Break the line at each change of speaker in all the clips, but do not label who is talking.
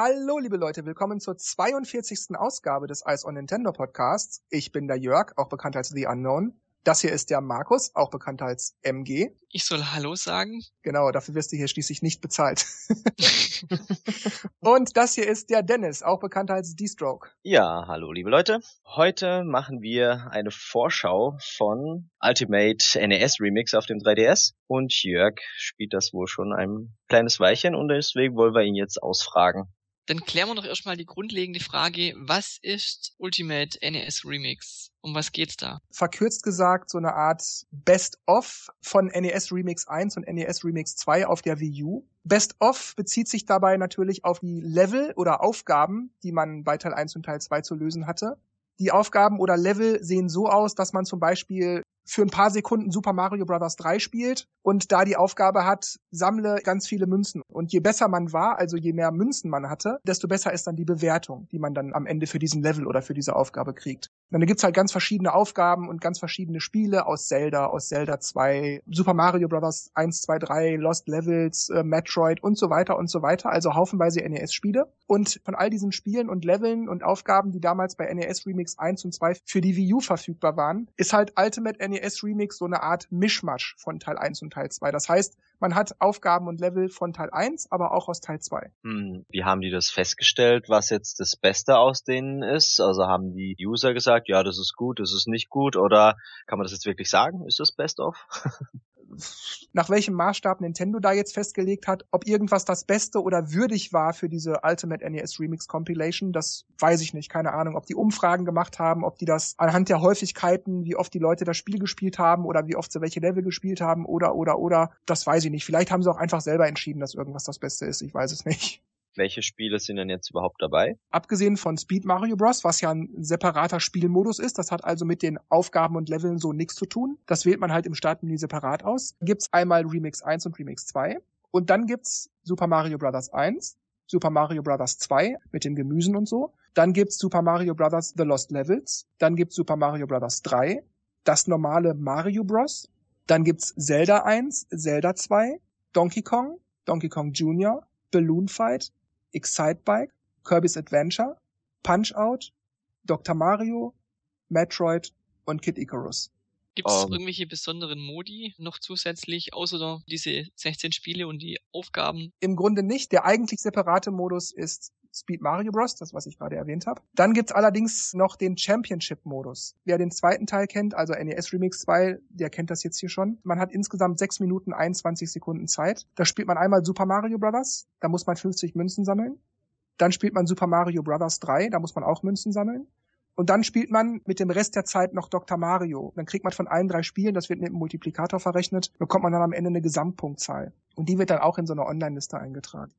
Hallo, liebe Leute, willkommen zur 42. Ausgabe des Ice on Nintendo Podcasts. Ich bin der Jörg, auch bekannt als The Unknown. Das hier ist der Markus, auch bekannt als MG.
Ich soll Hallo sagen?
Genau, dafür wirst du hier schließlich nicht bezahlt. Und das hier ist der Dennis, auch bekannt als D-Stroke.
Ja, hallo liebe Leute. Heute machen wir eine Vorschau von Ultimate NES Remix auf dem 3DS. Und Jörg spielt das wohl schon ein kleines Weilchen und deswegen wollen wir ihn jetzt ausfragen.
Dann klären wir doch erstmal die grundlegende Frage, was ist Ultimate NES Remix? Um was geht's da?
Verkürzt gesagt, so eine Art Best-of von NES Remix 1 und NES Remix 2 auf der Wii U. Best-of bezieht sich dabei natürlich auf die Level oder Aufgaben, die man bei Teil 1 und Teil 2 zu lösen hatte. Die Aufgaben oder Level sehen so aus, dass man zum Beispiel für ein paar Sekunden Super Mario Bros. 3 spielt und da die Aufgabe hat, sammle ganz viele Münzen. Und je besser man war, also je mehr Münzen man hatte, desto besser ist dann die Bewertung, die man dann am Ende für diesen Level oder für diese Aufgabe kriegt. Und dann gibt's halt ganz verschiedene Aufgaben und ganz verschiedene Spiele aus Zelda, aus Zelda 2, Super Mario Bros. 1, 2, 3, Lost Levels, äh, Metroid und so weiter und so weiter. Also haufenweise NES-Spiele. Und von all diesen Spielen und Leveln und Aufgaben, die damals bei NES Remix 1 und 2 für die Wii U verfügbar waren, ist halt Ultimate NES Remix so eine Art Mischmasch von Teil 1 und Teil 2. Das heißt, man hat Aufgaben und Level von Teil 1, aber auch aus Teil 2.
Hm, wie haben die das festgestellt, was jetzt das Beste aus denen ist? Also haben die User gesagt, ja, das ist gut, das ist nicht gut, oder kann man das jetzt wirklich sagen? Ist das Best of?
nach welchem Maßstab Nintendo da jetzt festgelegt hat, ob irgendwas das Beste oder würdig war für diese Ultimate NES Remix Compilation, das weiß ich nicht, keine Ahnung, ob die Umfragen gemacht haben, ob die das anhand der Häufigkeiten, wie oft die Leute das Spiel gespielt haben oder wie oft sie welche Level gespielt haben oder oder oder, das weiß ich nicht. Vielleicht haben sie auch einfach selber entschieden, dass irgendwas das Beste ist, ich weiß es nicht.
Welche Spiele sind denn jetzt überhaupt dabei?
Abgesehen von Speed Mario Bros., was ja ein separater Spielmodus ist, das hat also mit den Aufgaben und Leveln so nichts zu tun. Das wählt man halt im Startmenü separat aus. Gibt's einmal Remix 1 und Remix 2. Und dann gibt's Super Mario Bros. 1, Super Mario Bros. 2 mit den Gemüsen und so. Dann gibt's Super Mario Bros. The Lost Levels. Dann gibt's Super Mario Bros. 3, das normale Mario Bros. Dann gibt's Zelda 1, Zelda 2, Donkey Kong, Donkey Kong Jr., Balloon Fight, Excitebike, Kirby's Adventure, Punch-Out, Dr. Mario, Metroid und Kid Icarus.
Gibt es um, ähm. irgendwelche besonderen Modi noch zusätzlich, außer diese 16 Spiele und die Aufgaben?
Im Grunde nicht. Der eigentlich separate Modus ist Speed Mario Bros., das was ich gerade erwähnt habe. Dann gibt's allerdings noch den Championship-Modus. Wer den zweiten Teil kennt, also NES Remix 2, der kennt das jetzt hier schon. Man hat insgesamt 6 Minuten 21 Sekunden Zeit. Da spielt man einmal Super Mario Bros., da muss man 50 Münzen sammeln. Dann spielt man Super Mario Bros. 3, da muss man auch Münzen sammeln. Und dann spielt man mit dem Rest der Zeit noch Dr. Mario. Dann kriegt man von allen drei Spielen, das wird mit einem Multiplikator verrechnet, bekommt man dann am Ende eine Gesamtpunktzahl. Und die wird dann auch in so einer Online-Liste eingetragen.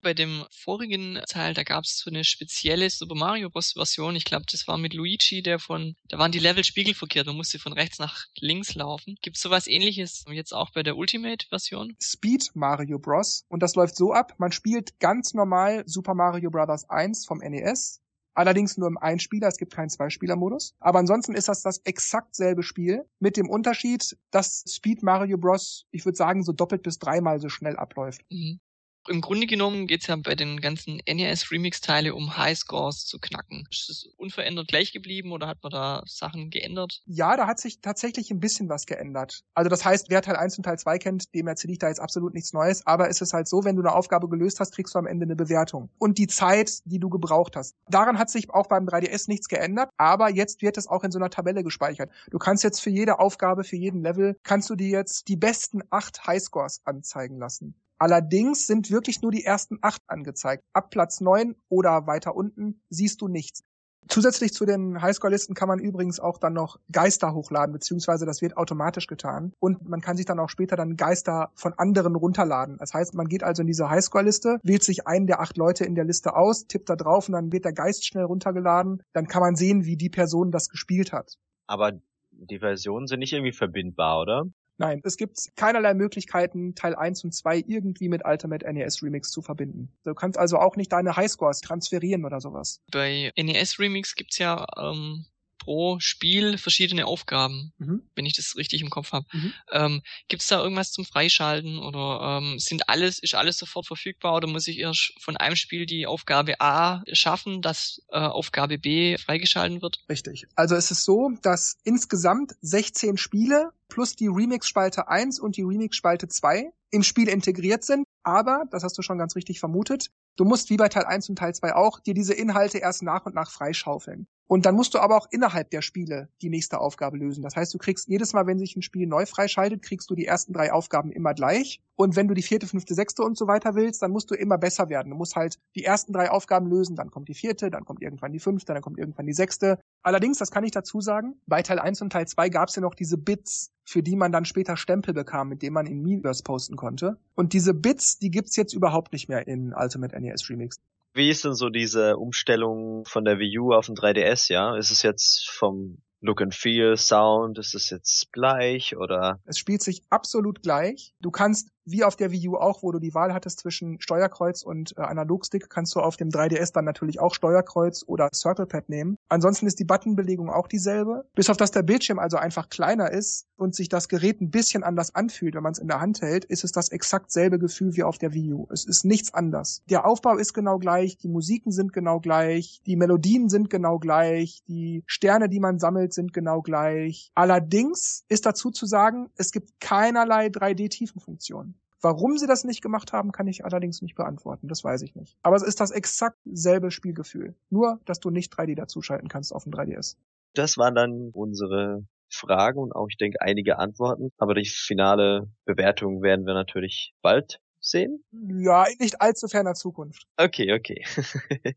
Bei dem vorigen Teil, da gab es so eine spezielle Super Mario Bros. Version. Ich glaube, das war mit Luigi, der von, da waren die Level spiegelverkehrt. Man musste von rechts nach links laufen. Gibt es sowas ähnliches jetzt auch bei der Ultimate Version?
Speed Mario Bros. Und das läuft so ab, man spielt ganz normal Super Mario Bros. 1 vom NES. Allerdings nur im Einspieler, es gibt keinen Zweispieler-Modus. Aber ansonsten ist das das exakt selbe Spiel mit dem Unterschied, dass Speed Mario Bros. ich würde sagen so doppelt bis dreimal so schnell abläuft. Mhm
im Grunde genommen geht es ja bei den ganzen NES Remix-Teile um Highscores zu knacken. Ist es unverändert gleich geblieben oder hat man da Sachen geändert?
Ja, da hat sich tatsächlich ein bisschen was geändert. Also das heißt, wer Teil 1 und Teil 2 kennt, dem erzähle ich da jetzt absolut nichts Neues. Aber es ist halt so, wenn du eine Aufgabe gelöst hast, kriegst du am Ende eine Bewertung. Und die Zeit, die du gebraucht hast. Daran hat sich auch beim 3DS nichts geändert, aber jetzt wird es auch in so einer Tabelle gespeichert. Du kannst jetzt für jede Aufgabe, für jeden Level, kannst du dir jetzt die besten acht Highscores anzeigen lassen. Allerdings sind wirklich nur die ersten acht angezeigt. Ab Platz neun oder weiter unten siehst du nichts. Zusätzlich zu den Highscore-Listen kann man übrigens auch dann noch Geister hochladen, beziehungsweise das wird automatisch getan. Und man kann sich dann auch später dann Geister von anderen runterladen. Das heißt, man geht also in diese Highscore-Liste, wählt sich einen der acht Leute in der Liste aus, tippt da drauf und dann wird der Geist schnell runtergeladen. Dann kann man sehen, wie die Person das gespielt hat.
Aber die Versionen sind nicht irgendwie verbindbar, oder?
Nein, es gibt keinerlei Möglichkeiten, Teil 1 und 2 irgendwie mit Ultimate NES Remix zu verbinden. Du kannst also auch nicht deine Highscores transferieren oder sowas.
Bei NES Remix gibt's ja ähm, pro Spiel verschiedene Aufgaben,
Mhm.
wenn ich das richtig im Kopf habe.
Mhm.
Ähm, Gibt es da irgendwas zum Freischalten oder ähm, sind alles, ist alles sofort verfügbar oder muss ich erst von einem Spiel die Aufgabe A schaffen, dass äh, Aufgabe B freigeschalten wird?
Richtig. Also es ist so, dass insgesamt 16 Spiele plus die Remix-Spalte 1 und die Remix-Spalte 2 im Spiel integriert sind. Aber, das hast du schon ganz richtig vermutet, du musst wie bei Teil 1 und Teil 2 auch dir diese Inhalte erst nach und nach freischaufeln. Und dann musst du aber auch innerhalb der Spiele die nächste Aufgabe lösen. Das heißt, du kriegst jedes Mal, wenn sich ein Spiel neu freischaltet, kriegst du die ersten drei Aufgaben immer gleich. Und wenn du die vierte, fünfte, sechste und so weiter willst, dann musst du immer besser werden. Du musst halt die ersten drei Aufgaben lösen, dann kommt die vierte, dann kommt irgendwann die fünfte, dann kommt irgendwann die sechste. Allerdings, das kann ich dazu sagen, bei Teil 1 und Teil 2 gab es ja noch diese Bits, für die man dann später Stempel bekam, mit denen man in Miiverse posten konnte. Und diese Bits, die gibt's jetzt überhaupt nicht mehr in Ultimate NES Remix.
Wie ist denn so diese Umstellung von der Wii U auf den 3DS, ja? Ist es jetzt vom Look and Feel, Sound, ist es jetzt gleich oder?
Es spielt sich absolut gleich. Du kannst, wie auf der Wii U auch, wo du die Wahl hattest zwischen Steuerkreuz und äh, Analogstick, kannst du auf dem 3DS dann natürlich auch Steuerkreuz oder Circle Pad nehmen. Ansonsten ist die Buttonbelegung auch dieselbe. Bis auf dass der Bildschirm also einfach kleiner ist und sich das Gerät ein bisschen anders anfühlt, wenn man es in der Hand hält, ist es das exakt selbe Gefühl wie auf der Wii U. Es ist nichts anders. Der Aufbau ist genau gleich, die Musiken sind genau gleich, die Melodien sind genau gleich, die Sterne, die man sammelt, sind genau gleich. Allerdings ist dazu zu sagen, es gibt keinerlei 3D-Tiefenfunktion. Warum sie das nicht gemacht haben, kann ich allerdings nicht beantworten. Das weiß ich nicht. Aber es ist das exakt selbe Spielgefühl. Nur, dass du nicht 3D dazuschalten kannst auf dem 3DS.
Das waren dann unsere Fragen und auch, ich denke, einige Antworten. Aber die finale Bewertung werden wir natürlich bald sehen.
Ja, in nicht allzu ferner Zukunft.
Okay, okay.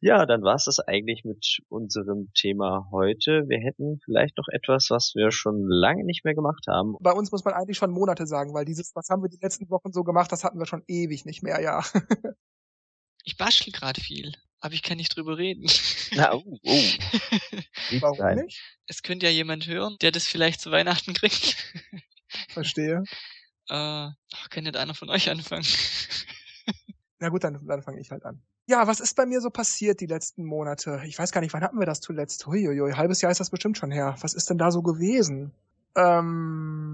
ja, dann war's das eigentlich mit unserem Thema heute. Wir hätten vielleicht noch etwas, was wir schon lange nicht mehr gemacht haben.
Bei uns muss man eigentlich schon Monate sagen, weil dieses, was haben wir die letzten Wochen so gemacht, das hatten wir schon ewig nicht mehr, ja.
Ich bastel gerade viel, aber ich kann nicht drüber reden.
Na, oh, oh.
Warum nicht?
Es könnte ja jemand hören, der das vielleicht zu Weihnachten kriegt.
Verstehe.
Äh, ach, kann nicht einer von euch anfangen?
Na gut, dann, dann fange ich halt an. Ja, was ist bei mir so passiert die letzten Monate? Ich weiß gar nicht, wann hatten wir das zuletzt? Huiuiui, halbes Jahr ist das bestimmt schon her. Was ist denn da so gewesen? Ähm,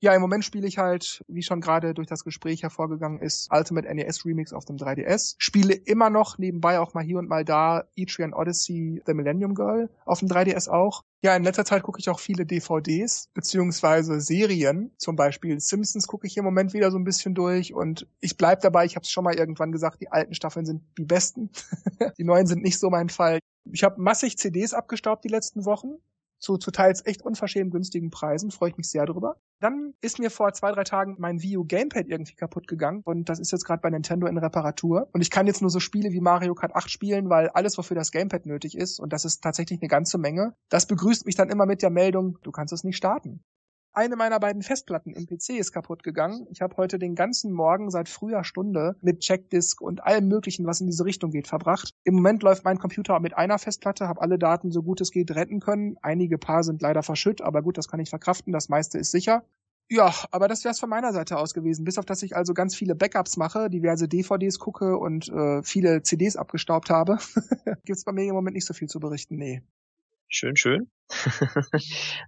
ja, im Moment spiele ich halt, wie schon gerade durch das Gespräch hervorgegangen ist, Ultimate NES Remix auf dem 3DS. Spiele immer noch nebenbei auch mal hier und mal da Etrian Odyssey The Millennium Girl auf dem 3DS auch. Ja, in letzter Zeit gucke ich auch viele DVDs beziehungsweise Serien. Zum Beispiel Simpsons gucke ich im Moment wieder so ein bisschen durch und ich bleib dabei. Ich habe es schon mal irgendwann gesagt, die alten Staffeln sind die besten. die neuen sind nicht so mein Fall. Ich habe massig CDs abgestaubt die letzten Wochen zu, zu teils echt unverschämt günstigen Preisen, freue ich mich sehr drüber. Dann ist mir vor zwei, drei Tagen mein Wii U Gamepad irgendwie kaputt gegangen und das ist jetzt gerade bei Nintendo in Reparatur. Und ich kann jetzt nur so Spiele wie Mario Kart 8 spielen, weil alles, wofür das Gamepad nötig ist, und das ist tatsächlich eine ganze Menge, das begrüßt mich dann immer mit der Meldung, du kannst es nicht starten. Eine meiner beiden Festplatten im PC ist kaputt gegangen. Ich habe heute den ganzen Morgen seit früher Stunde mit Checkdisk und allem Möglichen, was in diese Richtung geht, verbracht. Im Moment läuft mein Computer mit einer Festplatte, habe alle Daten so gut es geht retten können. Einige paar sind leider verschütt, aber gut, das kann ich verkraften. Das meiste ist sicher. Ja, aber das wäre es von meiner Seite aus gewesen. Bis auf dass ich also ganz viele Backups mache, diverse DVDs gucke und äh, viele CDs abgestaubt habe, gibt's bei mir im Moment nicht so viel zu berichten. Nee.
Schön, schön.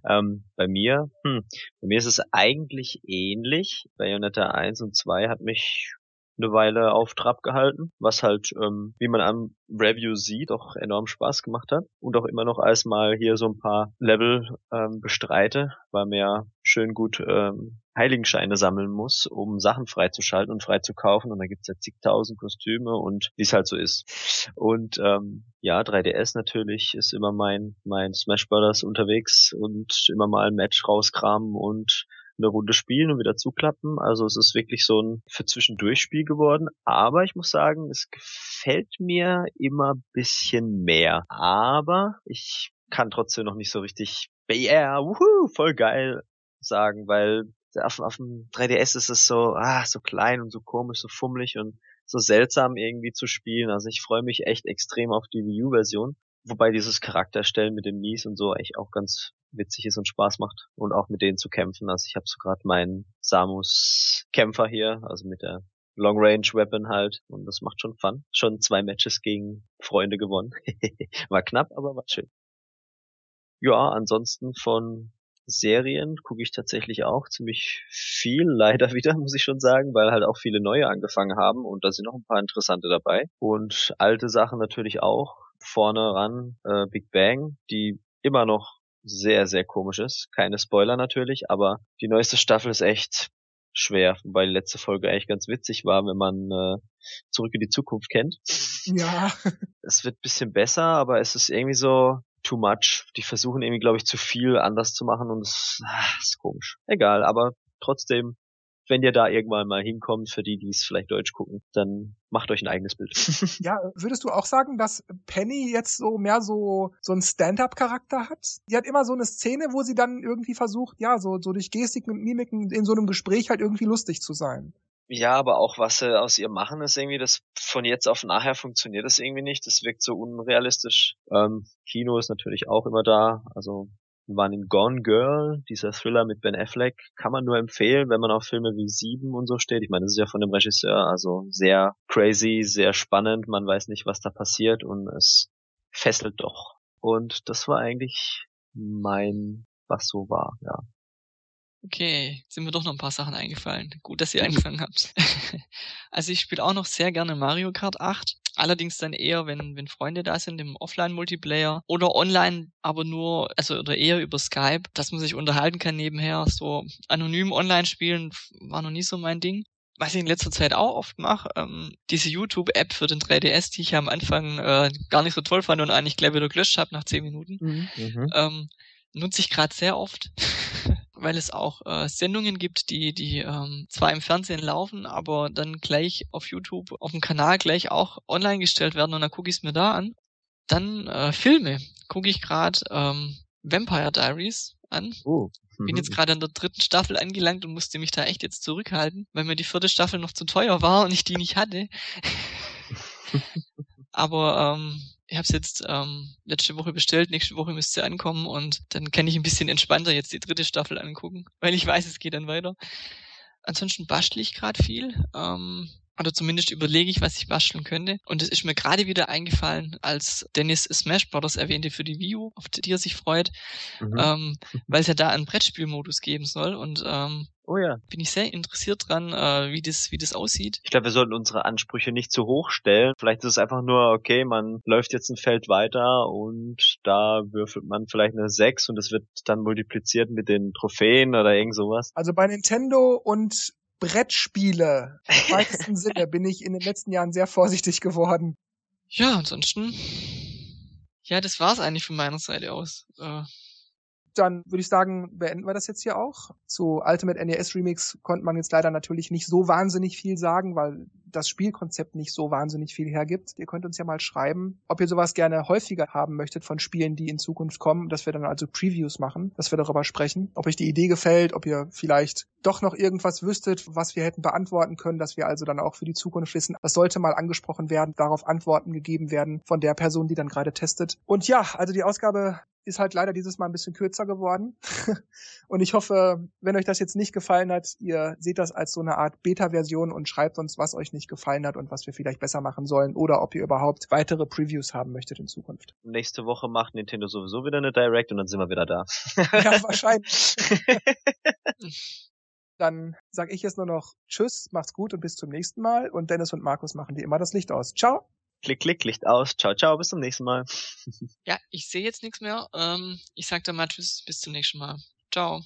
ähm, bei mir, hm, bei mir ist es eigentlich ähnlich. Bayonetta 1 und 2 hat mich eine Weile auf Trab gehalten, was halt, ähm, wie man am Review sieht, auch enorm Spaß gemacht hat und auch immer noch als mal hier so ein paar Level ähm, bestreite, weil mir ja schön gut ähm, Heiligenscheine sammeln muss, um Sachen freizuschalten und freizukaufen und da gibt's ja zigtausend Kostüme und wie es halt so ist. Und ähm, ja, 3DS natürlich ist immer mein mein Smash Brothers unterwegs und immer mal ein Match rauskramen und eine Runde spielen und wieder zuklappen. Also es ist wirklich so ein für Zwischendurchspiel geworden. Aber ich muss sagen, es gefällt mir immer bisschen mehr. Aber ich kann trotzdem noch nicht so richtig, yeah, wuhu, voll geil sagen, weil auf, auf dem 3DS ist es so, ah, so klein und so komisch, so fummelig und so seltsam irgendwie zu spielen. Also ich freue mich echt extrem auf die Wii U-Version. Wobei dieses Charakterstellen mit den Mies und so echt auch ganz witzig ist und Spaß macht und auch mit denen zu kämpfen. Also ich habe so gerade meinen Samus Kämpfer hier, also mit der Long Range Weapon halt und das macht schon Fun. Schon zwei Matches gegen Freunde gewonnen. war knapp, aber war schön. ja, ansonsten von Serien gucke ich tatsächlich auch ziemlich viel, leider wieder, muss ich schon sagen, weil halt auch viele neue angefangen haben und da sind noch ein paar interessante dabei. Und alte Sachen natürlich auch. Vorne ran äh, Big Bang, die immer noch sehr, sehr komisch ist. Keine Spoiler natürlich, aber die neueste Staffel ist echt schwer, wobei die letzte Folge eigentlich ganz witzig war, wenn man äh, zurück in die Zukunft kennt.
Ja.
Es wird bisschen besser, aber es ist irgendwie so too much. Die versuchen irgendwie, glaube ich, zu viel anders zu machen und es ah, ist komisch. Egal, aber trotzdem wenn ihr da irgendwann mal hinkommt, für die, die es vielleicht Deutsch gucken, dann macht euch ein eigenes Bild.
ja, würdest du auch sagen, dass Penny jetzt so mehr so, so einen Stand-up-Charakter hat? Die hat immer so eine Szene, wo sie dann irgendwie versucht, ja, so, so durch Gestiken und Mimiken in so einem Gespräch halt irgendwie lustig zu sein.
Ja, aber auch was sie aus ihr machen, ist irgendwie, das von jetzt auf nachher funktioniert das irgendwie nicht. Das wirkt so unrealistisch. Ähm, Kino ist natürlich auch immer da. Also waren in Gone Girl, dieser Thriller mit Ben Affleck, kann man nur empfehlen, wenn man auf Filme wie Sieben und so steht. Ich meine, das ist ja von dem Regisseur, also sehr crazy, sehr spannend, man weiß nicht, was da passiert und es fesselt doch. Und das war eigentlich mein, was so war, ja.
Okay, sind mir doch noch ein paar Sachen eingefallen. Gut, dass ihr angefangen habt. also ich spiele auch noch sehr gerne Mario Kart 8. Allerdings dann eher, wenn, wenn Freunde da sind im Offline-Multiplayer oder online, aber nur, also oder eher über Skype, dass man sich unterhalten kann nebenher. So anonym online spielen war noch nie so mein Ding. Was ich in letzter Zeit auch oft mache, ähm, diese YouTube-App für den 3DS, die ich am Anfang äh, gar nicht so toll fand und eigentlich gleich wieder gelöscht habe nach 10 Minuten, mhm. mhm. ähm, nutze ich gerade sehr oft. weil es auch äh, Sendungen gibt, die, die ähm, zwar im Fernsehen laufen, aber dann gleich auf YouTube, auf dem Kanal gleich auch online gestellt werden und dann gucke ich es mir da an. Dann äh, Filme gucke ich gerade ähm, Vampire Diaries an. Oh. Bin jetzt mhm. gerade in der dritten Staffel angelangt und musste mich da echt jetzt zurückhalten, weil mir die vierte Staffel noch zu teuer war und ich die nicht hatte. Aber ähm, ich habe es jetzt ähm, letzte Woche bestellt, nächste Woche müsste ankommen und dann kann ich ein bisschen entspannter jetzt die dritte Staffel angucken, weil ich weiß, es geht dann weiter. Ansonsten bastel ich gerade viel. Ähm, oder zumindest überlege ich, was ich basteln könnte. Und es ist mir gerade wieder eingefallen, als Dennis Smash Brothers erwähnte für die Wii U, auf die er sich freut, mhm. ähm, weil es ja da einen Brettspielmodus geben soll. Und ähm,
oh ja.
bin ich sehr interessiert dran, äh, wie, das, wie das aussieht.
Ich glaube, wir sollten unsere Ansprüche nicht zu hoch stellen. Vielleicht ist es einfach nur, okay, man läuft jetzt ein Feld weiter und da würfelt man vielleicht eine 6 und es wird dann multipliziert mit den Trophäen oder irgend sowas.
Also bei Nintendo und Brettspiele im weitesten Sinne bin ich in den letzten Jahren sehr vorsichtig geworden.
Ja, ansonsten. Ja, das war's eigentlich von meiner Seite aus. Äh,
dann würde ich sagen, beenden wir das jetzt hier auch. Zu Ultimate NES Remix konnte man jetzt leider natürlich nicht so wahnsinnig viel sagen, weil das Spielkonzept nicht so wahnsinnig viel hergibt. Ihr könnt uns ja mal schreiben, ob ihr sowas gerne häufiger haben möchtet von Spielen, die in Zukunft kommen, dass wir dann also Previews machen, dass wir darüber sprechen, ob euch die Idee gefällt, ob ihr vielleicht doch noch irgendwas wüsstet, was wir hätten beantworten können, dass wir also dann auch für die Zukunft wissen, das sollte mal angesprochen werden, darauf Antworten gegeben werden von der Person, die dann gerade testet. Und ja, also die Ausgabe ist halt leider dieses Mal ein bisschen kürzer geworden. und ich hoffe, wenn euch das jetzt nicht gefallen hat, ihr seht das als so eine Art Beta-Version und schreibt uns, was euch nicht gefallen hat und was wir vielleicht besser machen sollen oder ob ihr überhaupt weitere Previews haben möchtet in Zukunft.
Nächste Woche macht Nintendo sowieso wieder eine Direct und dann sind wir wieder da.
ja, wahrscheinlich. dann sage ich jetzt nur noch Tschüss, macht's gut und bis zum nächsten Mal. Und Dennis und Markus machen wie immer das Licht aus. Ciao.
Klick, klick, Licht aus. Ciao, ciao, bis zum nächsten Mal.
ja, ich sehe jetzt nichts mehr. Ähm, ich sag dann mal Tschüss, bis zum nächsten Mal. Ciao.